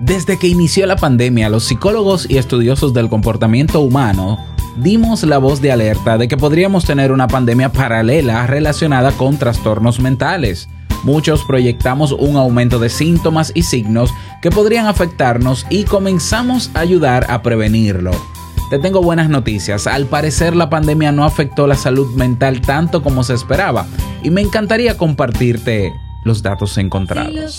Desde que inició la pandemia, los psicólogos y estudiosos del comportamiento humano dimos la voz de alerta de que podríamos tener una pandemia paralela relacionada con trastornos mentales. Muchos proyectamos un aumento de síntomas y signos que podrían afectarnos y comenzamos a ayudar a prevenirlo. Te tengo buenas noticias. Al parecer la pandemia no afectó la salud mental tanto como se esperaba y me encantaría compartirte los datos encontrados.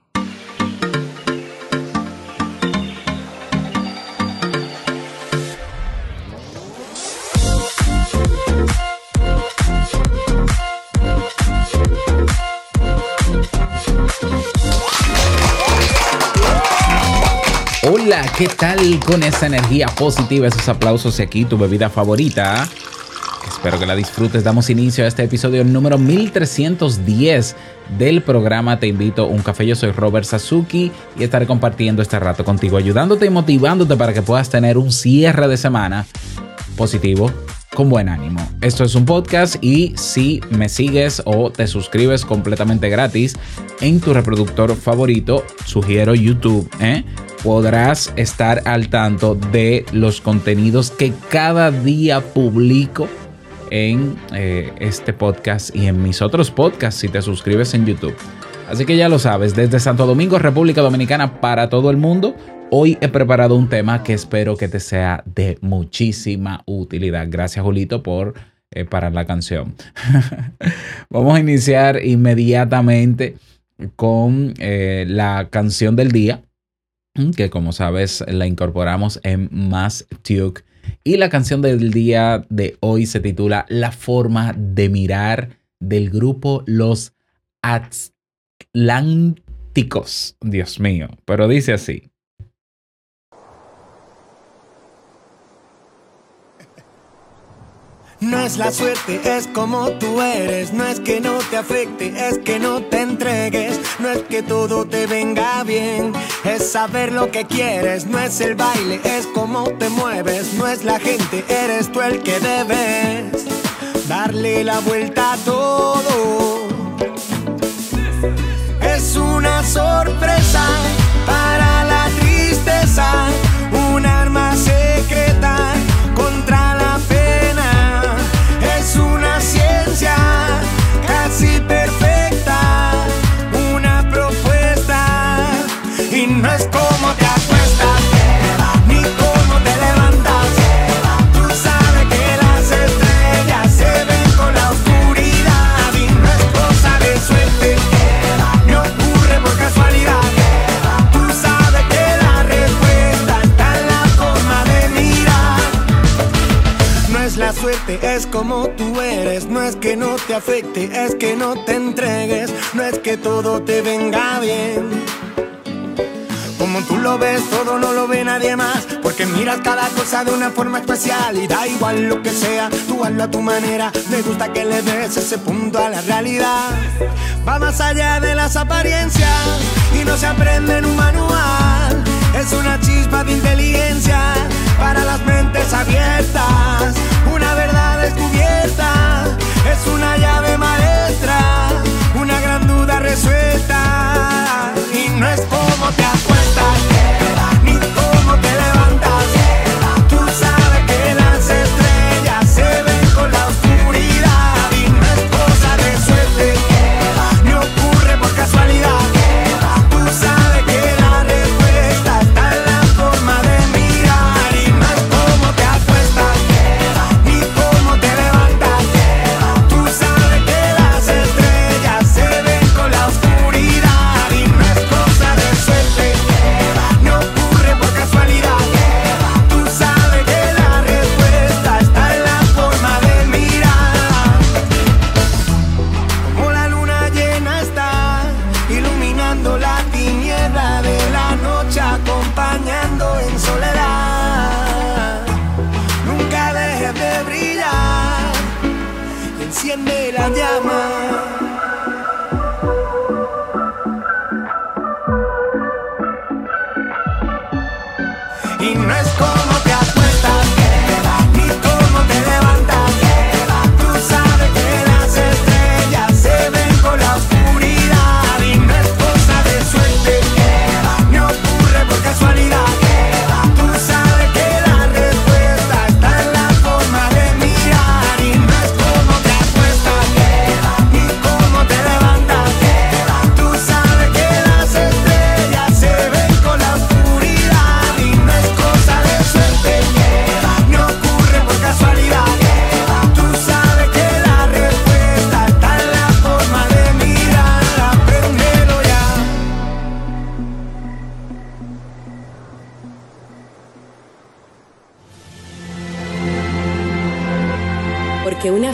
Hola, ¿qué tal con esa energía positiva, esos aplausos y aquí tu bebida favorita? Espero que la disfrutes. Damos inicio a este episodio número 1310 del programa Te invito a un café. Yo soy Robert Sasuki y estaré compartiendo este rato contigo, ayudándote y motivándote para que puedas tener un cierre de semana positivo, con buen ánimo. Esto es un podcast y si me sigues o te suscribes completamente gratis en tu reproductor favorito, sugiero YouTube, ¿eh? Podrás estar al tanto de los contenidos que cada día publico en eh, este podcast y en mis otros podcasts si te suscribes en YouTube. Así que ya lo sabes, desde Santo Domingo, República Dominicana, para todo el mundo, hoy he preparado un tema que espero que te sea de muchísima utilidad. Gracias, Julito, por eh, la canción. Vamos a iniciar inmediatamente con eh, la canción del día que como sabes la incorporamos en Más Tuke. Y la canción del día de hoy se titula La forma de mirar del grupo Los Atlánticos. Dios mío, pero dice así. No es la suerte, es como tú eres. No es que no te afecte, es que no te entregues. No es que todo te venga bien, es saber lo que quieres. No es el baile, es como te mueves. No es la gente, eres tú el que debes darle la vuelta a todo. Es una sorpresa la es como tú eres, no es que no te afecte, es que no te entregues, no es que todo te venga bien. Como tú lo ves, todo no lo ve nadie más, porque miras cada cosa de una forma especial y da igual lo que sea, tú hazlo a tu manera, me gusta que le des ese punto a la realidad. Va más allá de las apariencias y no se aprende en un manual, es una chispa de inteligencia para las enciende la llama.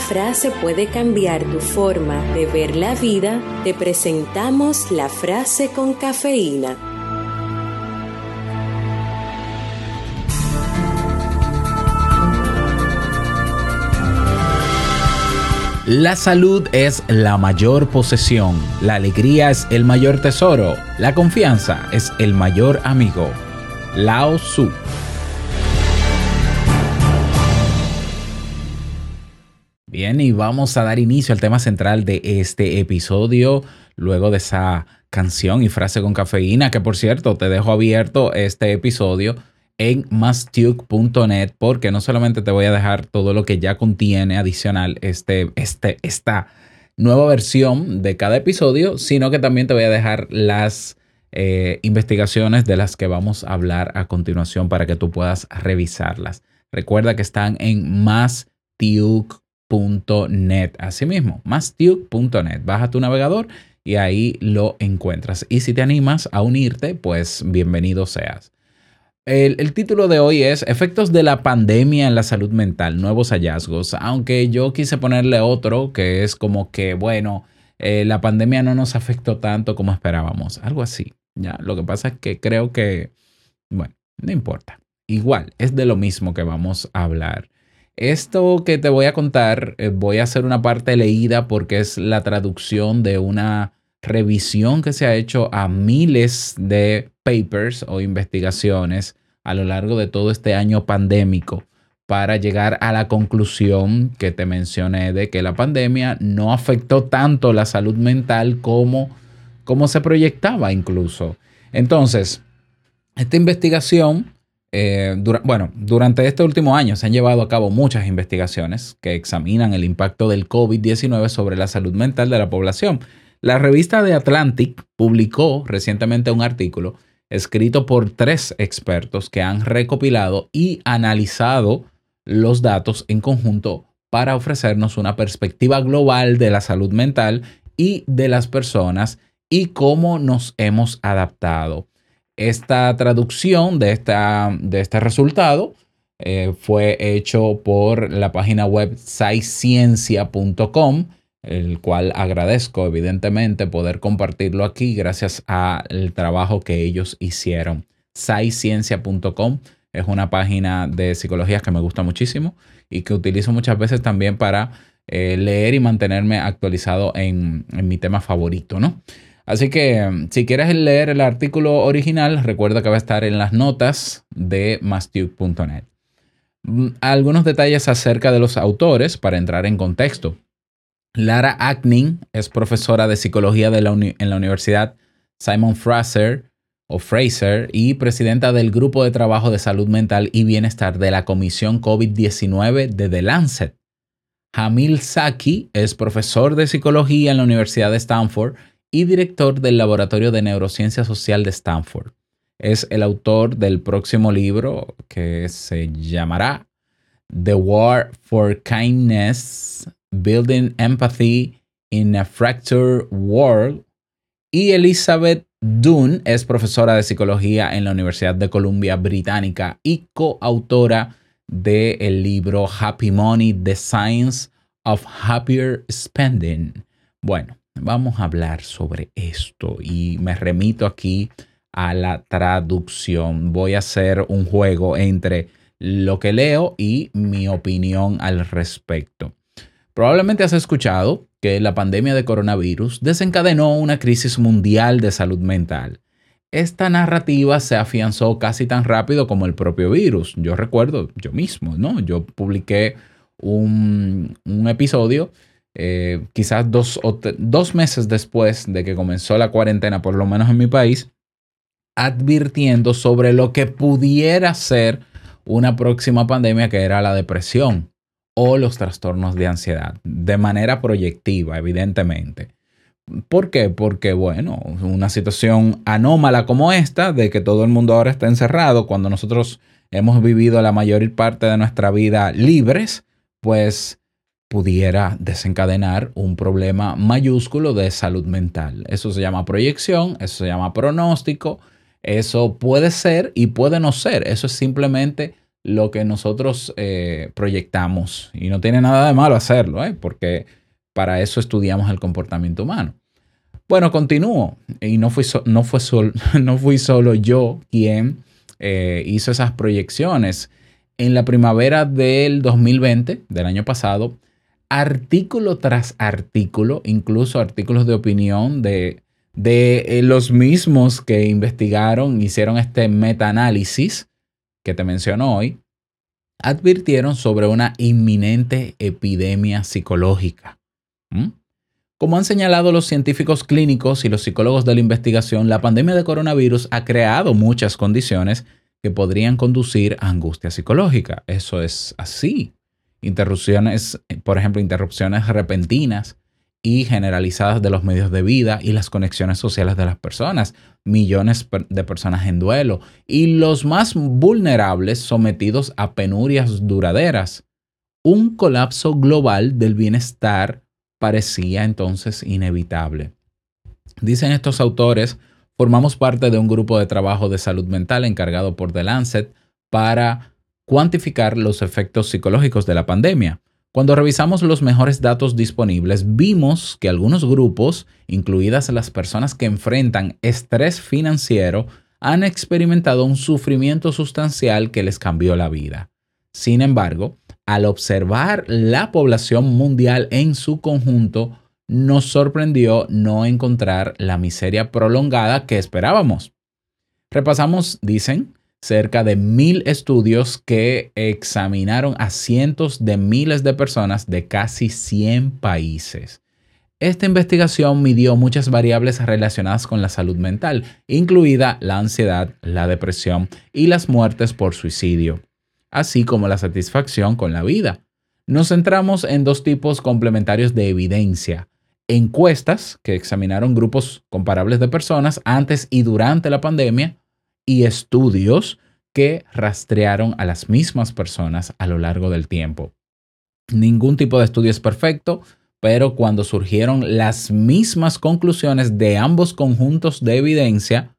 Frase puede cambiar tu forma de ver la vida, te presentamos la frase con cafeína. La salud es la mayor posesión, la alegría es el mayor tesoro, la confianza es el mayor amigo. Lao Tzu. Bien, y vamos a dar inicio al tema central de este episodio, luego de esa canción y frase con cafeína, que por cierto, te dejo abierto este episodio en mastuke.net porque no solamente te voy a dejar todo lo que ya contiene adicional este, este, esta nueva versión de cada episodio, sino que también te voy a dejar las eh, investigaciones de las que vamos a hablar a continuación para que tú puedas revisarlas. Recuerda que están en mastuke.net, así mismo, mastuke.net. Baja tu navegador y ahí lo encuentras. Y si te animas a unirte, pues bienvenido seas. El, el, título de hoy es Efectos de la pandemia en la salud mental, nuevos hallazgos, aunque yo quise ponerle otro que es como que, bueno, eh, la pandemia no nos afectó tanto como esperábamos, algo así. Ya, lo que pasa es que creo que, bueno, no importa. Igual, es de lo mismo que vamos a hablar. Esto que te voy a contar, eh, voy a hacer una parte leída porque es la traducción de una revisión que se ha hecho a miles de papers o investigaciones a lo largo de todo este año pandémico para llegar a la conclusión que te mencioné de que la pandemia no afectó tanto la salud mental como, como se proyectaba incluso. Entonces, esta investigación, eh, bueno, durante este último año se han llevado a cabo muchas investigaciones que examinan el impacto del COVID-19 sobre la salud mental de la población. La revista The Atlantic publicó recientemente un artículo escrito por tres expertos que han recopilado y analizado los datos en conjunto para ofrecernos una perspectiva global de la salud mental y de las personas y cómo nos hemos adaptado. Esta traducción de, esta, de este resultado eh, fue hecho por la página web sciencia.com el cual agradezco evidentemente poder compartirlo aquí gracias al trabajo que ellos hicieron. SciCiencia.com es una página de psicología que me gusta muchísimo y que utilizo muchas veces también para eh, leer y mantenerme actualizado en, en mi tema favorito, ¿no? Así que si quieres leer el artículo original, recuerda que va a estar en las notas de mastuke.net. Algunos detalles acerca de los autores para entrar en contexto. Lara Acning es profesora de psicología en la Universidad Simon Fraser o Fraser y presidenta del Grupo de Trabajo de Salud Mental y Bienestar de la Comisión COVID-19 de The Lancet. Hamil Saki es profesor de psicología en la Universidad de Stanford y director del Laboratorio de Neurociencia Social de Stanford. Es el autor del próximo libro que se llamará The War for Kindness Building Empathy in a Fractured World. Y Elizabeth Dunn es profesora de psicología en la Universidad de Columbia Británica y coautora del el libro Happy Money, The Science of Happier Spending. Bueno, vamos a hablar sobre esto y me remito aquí a la traducción. Voy a hacer un juego entre lo que leo y mi opinión al respecto. Probablemente has escuchado que la pandemia de coronavirus desencadenó una crisis mundial de salud mental. Esta narrativa se afianzó casi tan rápido como el propio virus. Yo recuerdo, yo mismo, ¿no? Yo publiqué un, episodio eh, quizás dos, dos meses después de que comenzó la cuarentena, por lo menos en mi país, advirtiendo sobre lo que pudiera ser una próxima pandemia que era la depresión o los trastornos de ansiedad, de manera proyectiva, evidentemente. ¿Por qué? Porque, bueno, una situación anómala como esta, de que todo el mundo ahora está encerrado, cuando nosotros hemos vivido la mayor parte de nuestra vida libres, pues pudiera desencadenar un problema mayúsculo de salud mental. Eso se llama proyección, eso se llama pronóstico, eso puede ser y puede no ser, eso es simplemente lo que nosotros eh, proyectamos. Y no tiene nada de malo hacerlo, ¿eh? porque para eso estudiamos el comportamiento humano. Bueno, continúo. Y no fui, no fue no fui solo yo quien eh, hizo esas proyecciones. En la primavera del 2020, del año pasado, artículo tras artículo, incluso artículos de opinión de, de los mismos que investigaron, hicieron este metaanálisis, que te menciono hoy, advirtieron sobre una inminente epidemia psicológica. Como han señalado los científicos clínicos y los psicólogos de la investigación, la pandemia de coronavirus ha creado muchas condiciones que podrían conducir a angustia psicológica. Eso es así. Interrupciones, por ejemplo, interrupciones repentinas, y generalizadas de los medios de vida y las conexiones sociales de las personas, millones de personas en duelo y los más vulnerables sometidos a penurias duraderas. Un colapso global del bienestar parecía entonces inevitable. Dicen estos autores, formamos parte de un grupo de trabajo de salud mental encargado por The Lancet para cuantificar los efectos psicológicos de la pandemia. Cuando revisamos los mejores datos disponibles, vimos que algunos grupos, incluidas las personas que enfrentan estrés financiero, han experimentado un sufrimiento sustancial que les cambió la vida. Sin embargo, al observar la población mundial en su conjunto, nos sorprendió no encontrar la miseria prolongada que esperábamos. Repasamos, dicen, cerca de mil estudios que examinaron a cientos de miles de personas de casi 100 países. Esta investigación midió muchas variables relacionadas con la salud mental, incluida la ansiedad, la depresión y las muertes por suicidio, así como la satisfacción con la vida. Nos centramos en dos tipos complementarios de evidencia. Encuestas que examinaron grupos comparables de personas antes y durante la pandemia y estudios que rastrearon a las mismas personas a lo largo del tiempo. Ningún tipo de estudio es perfecto, pero cuando surgieron las mismas conclusiones de ambos conjuntos de evidencia,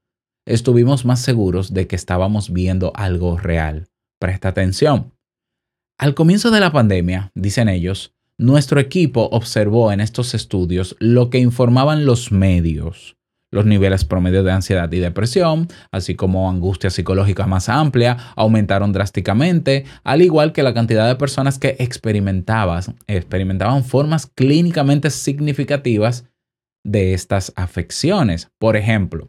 estuvimos más seguros de que estábamos viendo algo real. Presta atención. Al comienzo de la pandemia, dicen ellos, nuestro equipo observó en estos estudios lo que informaban los medios, los niveles promedios de ansiedad y depresión, así como angustia psicológica más amplia, aumentaron drásticamente, al igual que la cantidad de personas que experimentaban, experimentaban formas clínicamente significativas de estas afecciones. Por ejemplo,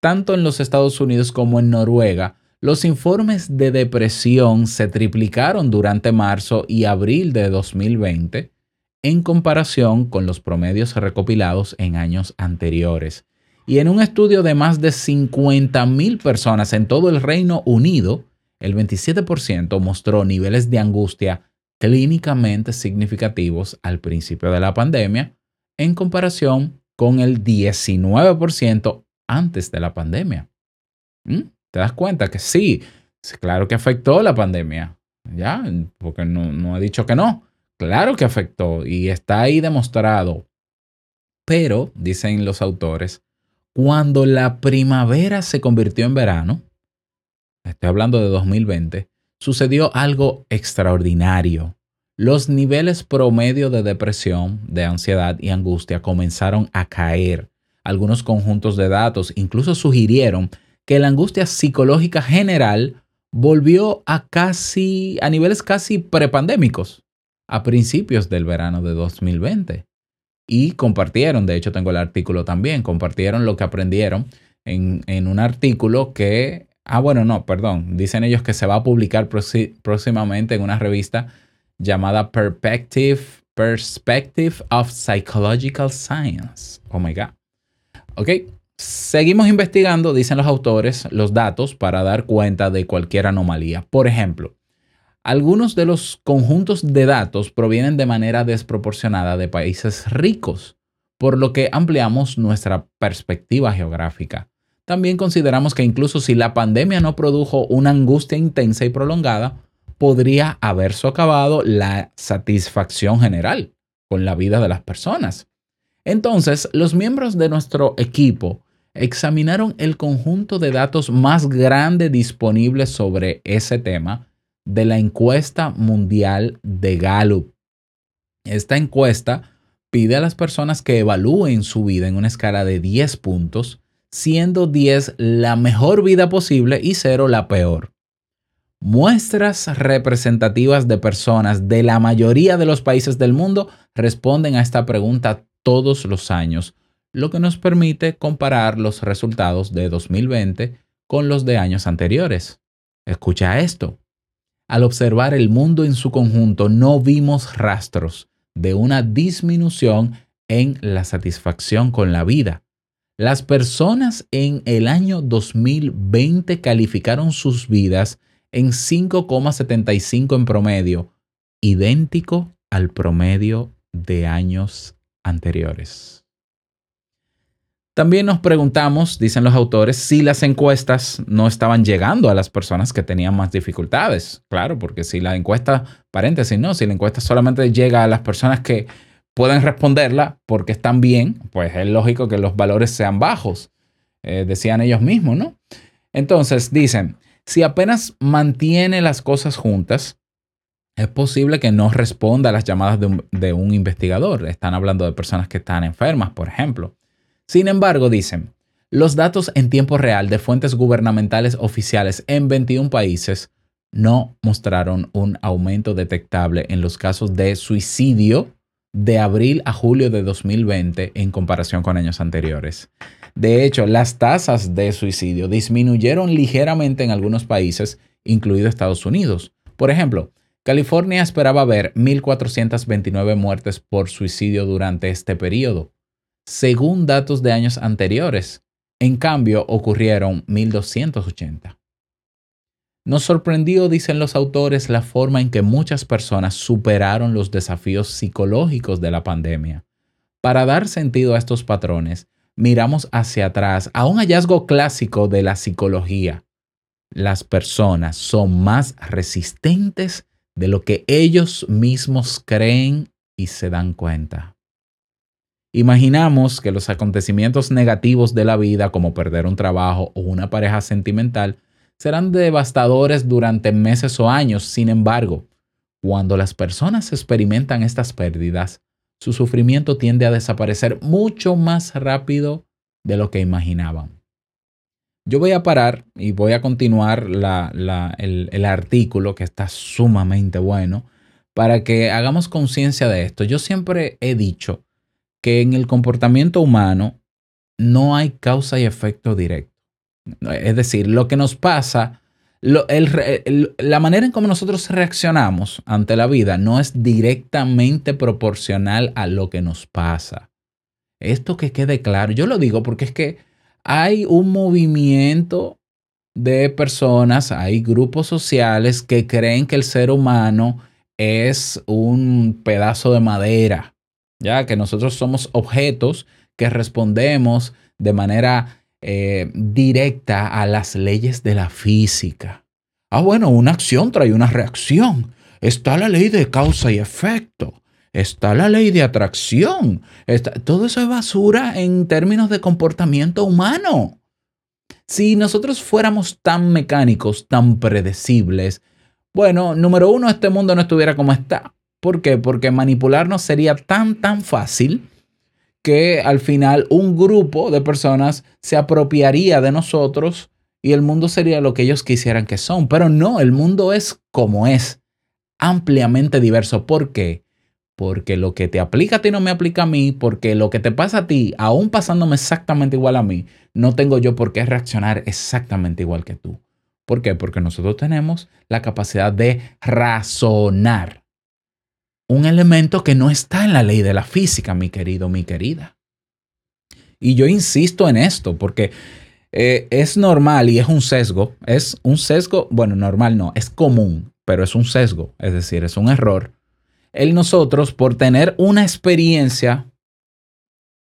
tanto en los Estados Unidos como en Noruega, los informes de depresión se triplicaron durante marzo y abril de 2020 en comparación con los promedios recopilados en años anteriores. Y en un estudio de más de 50.000 personas en todo el Reino Unido, el 27% mostró niveles de angustia clínicamente significativos al principio de la pandemia en comparación con el 19% antes de la pandemia. ¿Mm? ¿Te das cuenta que sí? Claro que afectó la pandemia. Ya, porque no he dicho que no. Claro que afectó y está ahí demostrado. Pero, dicen los autores, cuando la primavera se convirtió en verano, estoy hablando de 2020, sucedió algo extraordinario. Los niveles promedio de depresión, de ansiedad y angustia comenzaron a caer. Algunos conjuntos de datos incluso sugirieron que la angustia psicológica general volvió a casi a niveles casi prepandémicos a principios del verano de 2020 y compartieron, de hecho tengo el artículo también, compartieron lo que aprendieron en, en un artículo que, ah bueno, no, perdón, dicen ellos que se va a publicar próximamente en una revista llamada Perspective, Perspective of Psychological Science. Oh my God. Ok, seguimos investigando, dicen los autores, los datos para dar cuenta de cualquier anomalía. Por ejemplo, algunos de los conjuntos de datos provienen de manera desproporcionada de países ricos, por lo que ampliamos nuestra perspectiva geográfica. También consideramos que incluso si la pandemia no produjo una angustia intensa y prolongada, podría haber socavado la satisfacción general con la vida de las personas. Entonces, los miembros de nuestro equipo examinaron el conjunto de datos más grande disponible sobre ese tema de la encuesta mundial de Gallup. Esta encuesta pide a las personas que evalúen su vida en una escala de 10 puntos, siendo 10 la mejor vida posible y 0 la peor. Muestras representativas de personas de la mayoría de los países del mundo responden a esta pregunta todos los años, lo que nos permite comparar los resultados de 2020 con los de años anteriores. Escucha esto. Al observar el mundo en su conjunto, no vimos rastros de una disminución en la satisfacción con la vida. Las personas en el año 2020 calificaron sus vidas en 5,75 en promedio, idéntico al promedio de años anteriores. También nos preguntamos, dicen los autores, si las encuestas no estaban llegando a las personas que tenían más dificultades. Claro, porque si la encuesta, paréntesis, no, si la encuesta solamente llega a las personas que pueden responderla porque están bien, pues es lógico que los valores sean bajos, eh, decían ellos mismos, ¿no? Entonces, dicen, si apenas mantiene las cosas juntas, es posible que no responda a las llamadas de un investigador. Están hablando de personas que están enfermas, por ejemplo. Sin embargo, dicen, los datos en tiempo real de fuentes gubernamentales oficiales en 21 países no mostraron un aumento detectable en los casos de suicidio de abril a julio de 2020 en comparación con años anteriores. De hecho, las tasas de suicidio disminuyeron ligeramente en algunos países, incluido Estados Unidos. Por ejemplo, California esperaba ver 1.429 muertes por suicidio durante este periodo, según datos de años anteriores. En cambio, ocurrieron 1280. Nos sorprendió, dicen los autores, la forma en que muchas personas superaron los desafíos psicológicos de la pandemia. Para dar sentido a estos patrones, miramos hacia atrás a un hallazgo clásico de la psicología. Las personas son más resistentes de lo que ellos mismos creen y se dan cuenta. Imaginamos que los acontecimientos negativos de la vida, como perder un trabajo o una pareja sentimental, serán devastadores durante meses o años. Sin embargo, cuando las personas experimentan estas pérdidas, su sufrimiento tiende a desaparecer mucho más rápido de lo que imaginaban. Yo voy a parar y voy a continuar el, el artículo que está sumamente bueno para que hagamos conciencia de esto. Yo siempre he dicho que en el comportamiento humano no hay causa y efecto directo. Es decir, lo que nos pasa, la manera en cómo nosotros reaccionamos ante la vida no es directamente proporcional a lo que nos pasa. Esto que quede claro, yo lo digo porque es que hay un movimiento de personas, hay grupos sociales que creen que el ser humano es un pedazo de madera ya que nosotros somos objetos que respondemos de manera eh, directa a las leyes de la física. Ah, bueno, una acción trae una reacción. Está la ley de causa y efecto. Está la ley de atracción. todo eso es basura en términos de comportamiento humano. Si nosotros fuéramos tan mecánicos, tan predecibles, bueno, número uno, este mundo no estuviera como está. ¿Por qué? Porque manipularnos sería tan, tan fácil que al final un grupo de personas se apropiaría de nosotros y el mundo sería lo que ellos quisieran que son. Pero no, el mundo es como es, ampliamente diverso. ¿Por qué? Porque lo que te aplica a ti no me aplica a mí, porque lo que te pasa a ti, aún pasándome exactamente igual a mí, no tengo yo por qué reaccionar exactamente igual que tú. ¿Por qué? Porque nosotros tenemos la capacidad de razonar. Un elemento que no está en la ley de la física, mi querido, mi querida. Y yo insisto en esto porque eh, es normal y es un sesgo. Es un sesgo, bueno, normal no, es común, pero es un sesgo, es decir, es un error. El nosotros, por tener una experiencia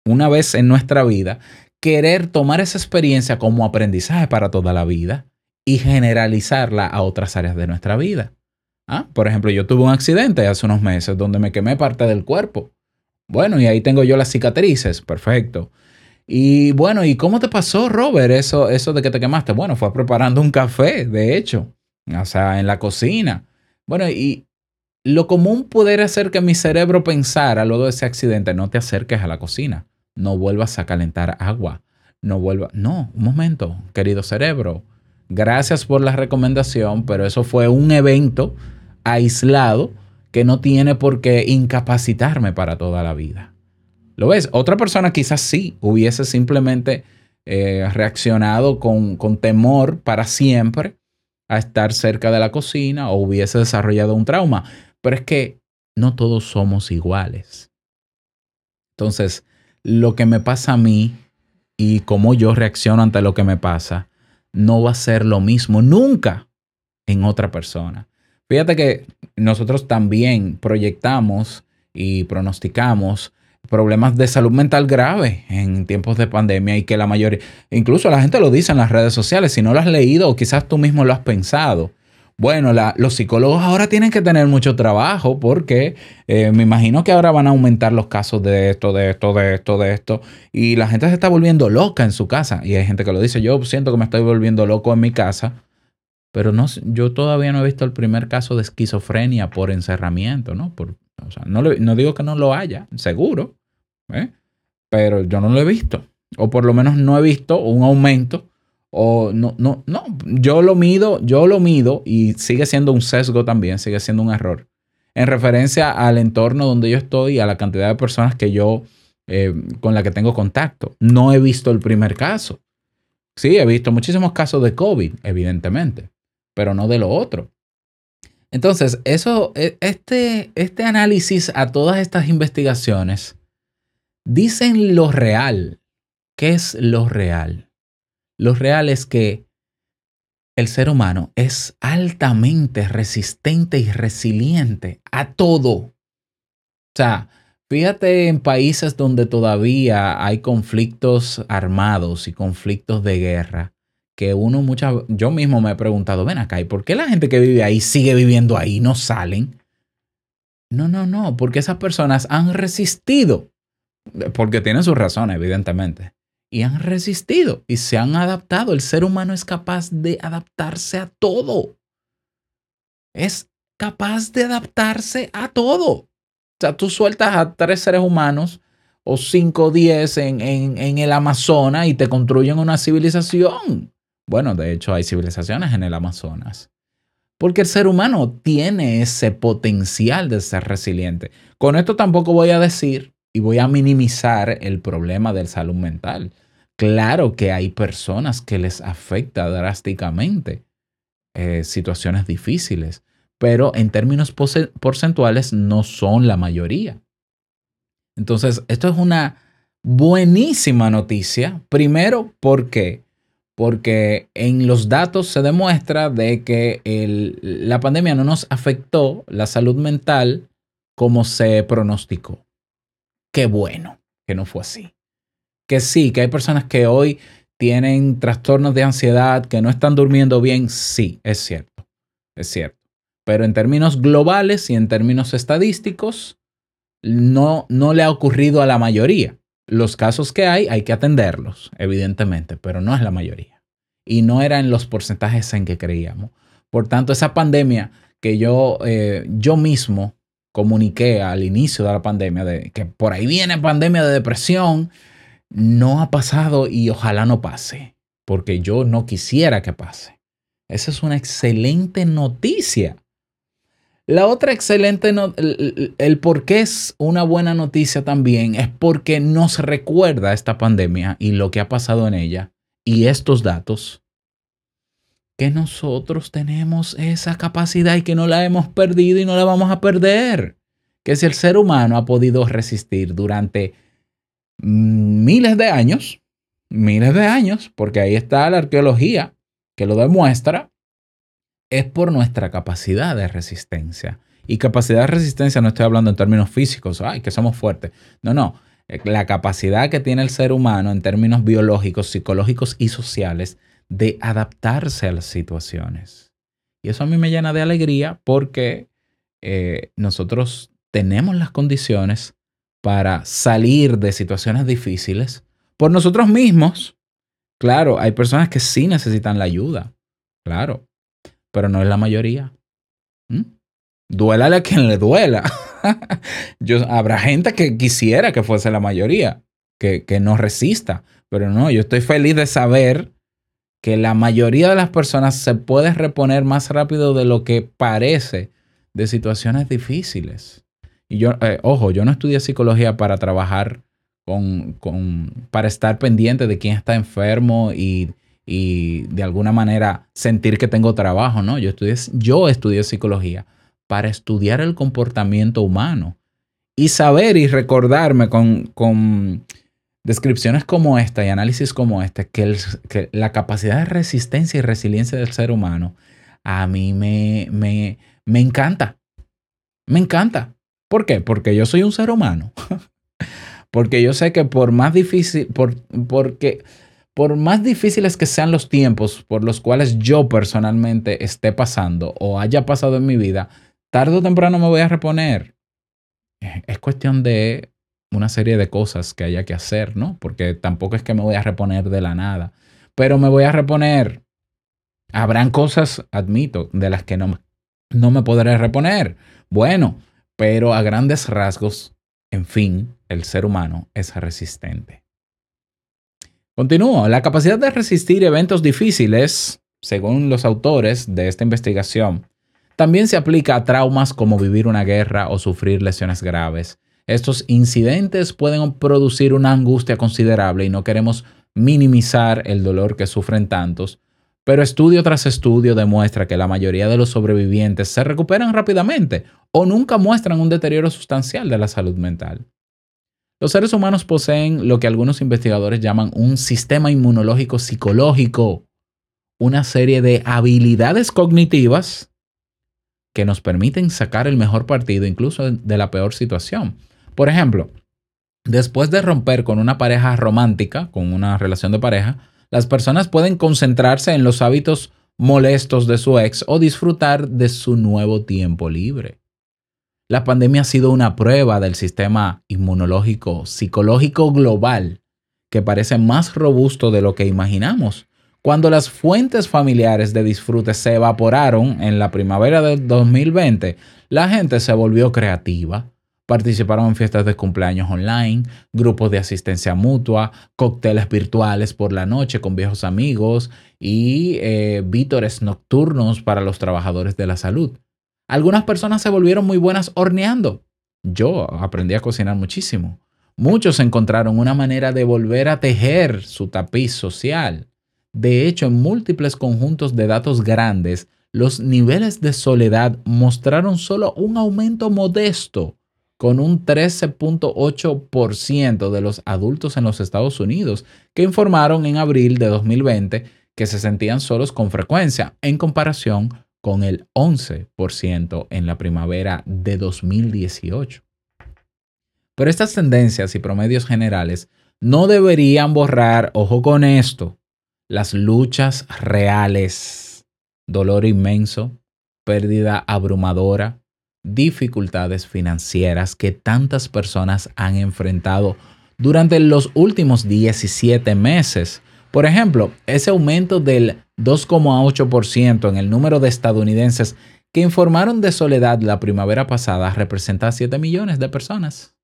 una vez en nuestra vida, querer tomar esa experiencia como aprendizaje para toda la vida y generalizarla a otras áreas de nuestra vida. ¿Ah? Por ejemplo, yo tuve un accidente hace unos meses donde me quemé parte del cuerpo. Bueno, y ahí tengo yo las cicatrices, perfecto. Y bueno, ¿y cómo te pasó, Robert, eso, eso de que te quemaste? Bueno, fue preparando un café, de hecho, o sea, en la cocina. Bueno, y lo común pudiera hacer que mi cerebro pensara luego de ese accidente, no te acerques a la cocina, no vuelvas a calentar agua, no vuelvas... No, un momento, querido cerebro, gracias por la recomendación, pero eso fue un evento aislado que no tiene por qué incapacitarme para toda la vida. ¿Lo ves? Otra persona quizás sí hubiese simplemente eh, reaccionado con, con temor para siempre a estar cerca de la cocina o hubiese desarrollado un trauma. Pero es que no todos somos iguales. Entonces, lo que me pasa a mí y cómo yo reacciono ante lo que me pasa, no va a ser lo mismo nunca en otra persona. Fíjate que nosotros también proyectamos y pronosticamos problemas de salud mental grave en tiempos de pandemia y que la mayoría, incluso la gente lo dice en las redes sociales, si no lo has leído o quizás tú mismo lo has pensado. Bueno, los psicólogos ahora tienen que tener mucho trabajo porque eh, me imagino que ahora van a aumentar los casos de esto, de esto, de esto, de esto. Y la gente se está volviendo loca en su casa. Y hay gente que lo dice, yo siento que me estoy volviendo loco en mi casa. Pero no, yo todavía no he visto el primer caso de esquizofrenia por encerramiento, ¿no? Por, o sea, no, digo que no lo haya, seguro, ¿eh? pero yo no lo he visto. O por lo menos no he visto un aumento. O no, no, no, yo lo mido, yo lo mido y sigue siendo un sesgo también, sigue siendo un error. En referencia al entorno donde yo estoy, a la cantidad de personas que yo, eh, con la que tengo contacto. No he visto el primer caso. Sí, he visto muchísimos casos de COVID, evidentemente, pero no de lo otro. Entonces, eso, e, este, este análisis a todas estas investigaciones dicen lo real. ¿Qué es lo real? Lo real es que el ser humano es altamente resistente y resiliente a todo. O sea, fíjate en países donde todavía hay conflictos armados y conflictos de guerra que uno muchas yo mismo me he preguntado, ven acá, ¿y por qué la gente que vive ahí sigue viviendo ahí, no salen? No, no, no, porque esas personas han resistido, porque tienen sus razones, evidentemente, y han resistido y se han adaptado. El ser humano es capaz de adaptarse a todo. Es capaz de adaptarse a todo. O sea, tú sueltas a tres seres humanos o cinco o diez en, en, en el Amazonas y te construyen una civilización. Bueno, de hecho hay civilizaciones en el Amazonas. Porque el ser humano tiene ese potencial de ser resiliente. Con esto tampoco voy a decir y voy a minimizar el problema de salud mental. Claro que hay personas que les afecta drásticamente eh, situaciones difíciles, pero en términos porcentuales no son la mayoría. Entonces, esto es una buenísima noticia. Primero, porque porque en los datos se demuestra de que la pandemia no nos afectó la salud mental como se pronosticó. Qué bueno que no fue así. Que sí, que hay personas que hoy tienen trastornos de ansiedad, que no están durmiendo bien, sí, es cierto, es cierto. Pero en términos globales y en términos estadísticos, no, no le ha ocurrido a la mayoría. Los casos que hay hay que atenderlos, evidentemente, pero no es la mayoría. Y no era en los porcentajes en que creíamos. Por tanto, esa pandemia que yo, eh, yo mismo comuniqué al inicio de la pandemia, de que por ahí viene pandemia de depresión, no ha pasado y ojalá no pase. porque yo no quisiera que pase. Esa es una excelente noticia. La otra excelente, el, el, por qué es una buena noticia también es porque nos recuerda esta pandemia y lo que ha pasado en ella y estos datos, que nosotros tenemos esa capacidad y que no la hemos perdido y no la vamos a perder. Que si el ser humano ha podido resistir durante miles de años, miles de años, porque ahí está la arqueología que lo demuestra, es por nuestra capacidad de resistencia. Y capacidad de resistencia no estoy hablando en términos físicos, ay, que somos fuertes. No, no. Eh, la capacidad que tiene el ser humano en términos biológicos, psicológicos y sociales de adaptarse a las situaciones. Y eso a mí me llena de alegría porque eh, nosotros tenemos las condiciones para salir de situaciones difíciles por nosotros mismos. Claro, hay personas que sí necesitan la ayuda, claro, pero no es la mayoría. ¿Mm? Duélale a quien le duela. yo, habrá gente que quisiera que fuese la mayoría, que, que no resista, pero no, yo estoy feliz de saber que la mayoría de las personas se puede reponer más rápido de lo que parece de situaciones difíciles. Y yo, eh, ojo, yo no estudié psicología para trabajar con, con, para estar pendiente de quién está enfermo y, y de alguna manera sentir que tengo trabajo, ¿no? Yo estudié, yo estudié psicología para estudiar el comportamiento humano y saber y recordarme con, con descripciones como esta y análisis como este, que, que, la capacidad de resistencia y resiliencia del ser humano a mí me, me, me encanta. Me encanta. ¿Por qué? Porque yo soy un ser humano. porque yo sé que por más difícil, por, porque por más difíciles que sean los tiempos por los cuales yo personalmente esté pasando o haya pasado en mi vida, tarde o temprano me voy a reponer. Es cuestión de una serie de cosas que haya que hacer, ¿no? Porque tampoco es que me voy a reponer de la nada, pero me voy a reponer. Habrán cosas, admito, de las que no, no me podré reponer. Bueno, pero a grandes rasgos, en fin, el ser humano es resistente. Continúo. La capacidad de resistir eventos difíciles, según los autores de esta investigación, también se aplica a traumas como vivir una guerra o sufrir lesiones graves. Estos incidentes pueden producir una angustia considerable y no queremos minimizar el dolor que sufren tantos, pero estudio tras estudio demuestra que la mayoría de los sobrevivientes se recuperan rápidamente o nunca muestran un deterioro sustancial de la salud mental. Los seres humanos poseen lo que algunos investigadores llaman un sistema inmunológico psicológico, una serie de habilidades cognitivas que nos permiten sacar el mejor partido incluso de la peor situación. Por ejemplo, después de romper con una pareja romántica, con una relación de pareja, las personas pueden concentrarse en los hábitos molestos de su ex o disfrutar de su nuevo tiempo libre. La pandemia ha sido una prueba del sistema inmunológico psicológico global que parece más robusto de lo que imaginamos. Cuando las fuentes familiares de disfrute se evaporaron en la primavera del 2020, la gente se volvió creativa. Participaron en fiestas de cumpleaños online, grupos de asistencia mutua, cócteles virtuales por la noche con viejos amigos y eh, vítores nocturnos para los trabajadores de la salud. Algunas personas se volvieron muy buenas horneando. Yo aprendí a cocinar muchísimo. Muchos encontraron una manera de volver a tejer su tapiz social. De hecho, en múltiples conjuntos de datos grandes, los niveles de soledad mostraron solo un aumento modesto, con un 13.8% de los adultos en los Estados Unidos, que informaron en abril de 2020 que se sentían solos con frecuencia, en comparación con el 11% en la primavera de 2018. Pero estas tendencias y promedios generales no deberían borrar, ojo con esto, las luchas reales, dolor inmenso, pérdida abrumadora, dificultades financieras que tantas personas han enfrentado durante los últimos 17 meses por ejemplo, ese aumento del 2,8% en el número de estadounidenses que informaron de soledad la primavera pasada representa a 7 millones de personas.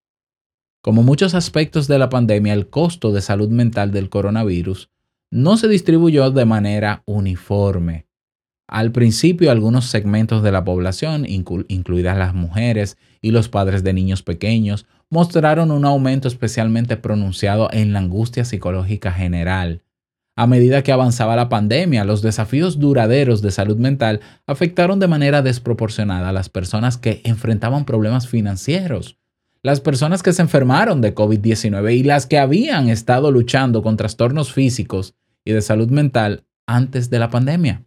Como muchos aspectos de la pandemia, el costo de salud mental del coronavirus no se distribuyó de manera uniforme. Al principio, algunos segmentos de la población, incluidas las mujeres y los padres de niños pequeños, mostraron un aumento especialmente pronunciado en la angustia psicológica general. A medida que avanzaba la pandemia, los desafíos duraderos de salud mental afectaron de manera desproporcionada a las personas que enfrentaban problemas financieros, las personas que se enfermaron de COVID-19 y las que habían estado luchando con trastornos físicos y de salud mental antes de la pandemia.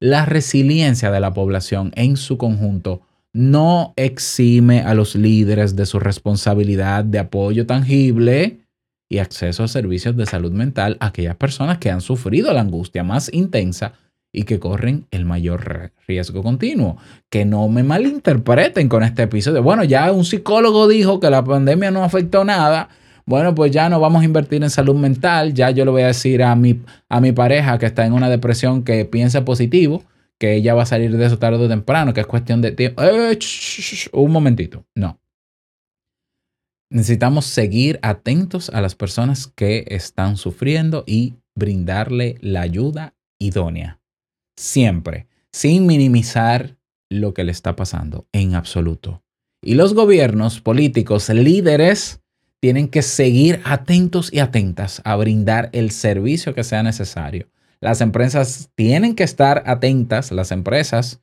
La resiliencia de la población en su conjunto no exime a los líderes de su responsabilidad de apoyo tangible y acceso a servicios de salud mental a aquellas personas que han sufrido la angustia más intensa y que corren el mayor riesgo continuo. Que no me malinterpreten con este episodio. Bueno, ya un psicólogo dijo que la pandemia no afectó nada bueno, pues ya no vamos a invertir en salud mental, ya yo le voy a decir a mi, a mi pareja que está en una depresión que piense positivo, que ella va a salir de eso tarde o temprano, que es cuestión de tiempo. Eh, un momentito, no. Necesitamos seguir atentos a las personas que están sufriendo y brindarle la ayuda idónea. Siempre, sin minimizar lo que le está pasando en absoluto. Y los gobiernos, políticos, líderes, tienen que seguir atentos y atentas a brindar el servicio que sea necesario. Las empresas tienen que estar atentas, las empresas,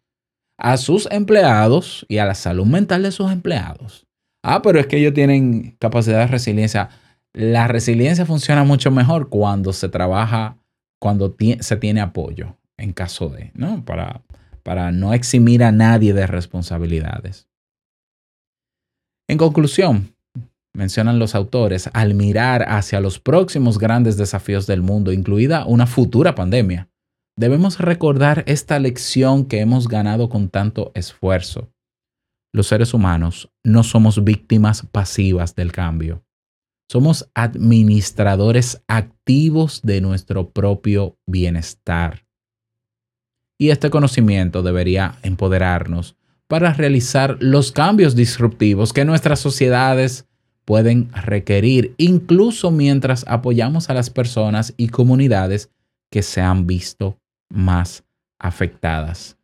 a sus empleados y a la salud mental de sus empleados. Ah, pero es que ellos tienen capacidad de resiliencia. La resiliencia funciona mucho mejor cuando se trabaja, cuando se tiene apoyo, en caso de, ¿no? Para, para no eximir a nadie de responsabilidades. En conclusión, mencionan los autores, al mirar hacia los próximos grandes desafíos del mundo, incluida una futura pandemia, debemos recordar esta lección que hemos ganado con tanto esfuerzo. Los seres humanos no somos víctimas pasivas del cambio. Somos administradores activos de nuestro propio bienestar. Y este conocimiento debería empoderarnos para realizar los cambios disruptivos que nuestras sociedades pueden requerir, incluso mientras apoyamos a las personas y comunidades que se han visto más afectadas.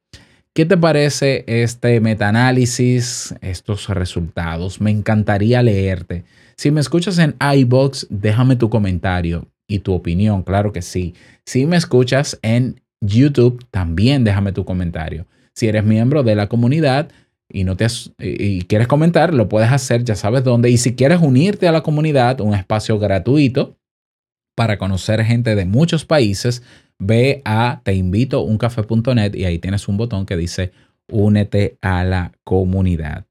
¿Qué te parece este metaanálisis, estos resultados? Me encantaría leerte. Si me escuchas en iBox, déjame tu comentario y tu opinión, claro que sí. Si me escuchas en YouTube, también déjame tu comentario. Si eres miembro de la comunidad, y, no te y quieres comentar, lo puedes hacer, ya sabes dónde. Y si quieres unirte a la comunidad, un espacio gratuito para conocer gente de muchos países, ve a teinvitouncafé.net y ahí tienes un botón que dice únete a la comunidad.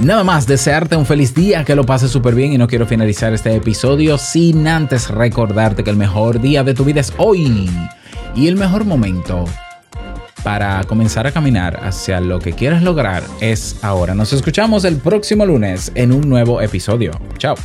Nada más, desearte un feliz día, que lo pases súper bien y no quiero finalizar este episodio sin antes recordarte que el mejor día de tu vida es hoy y el mejor momento para comenzar a caminar hacia lo que quieres lograr es ahora. Nos escuchamos el próximo lunes en un nuevo episodio. Chao.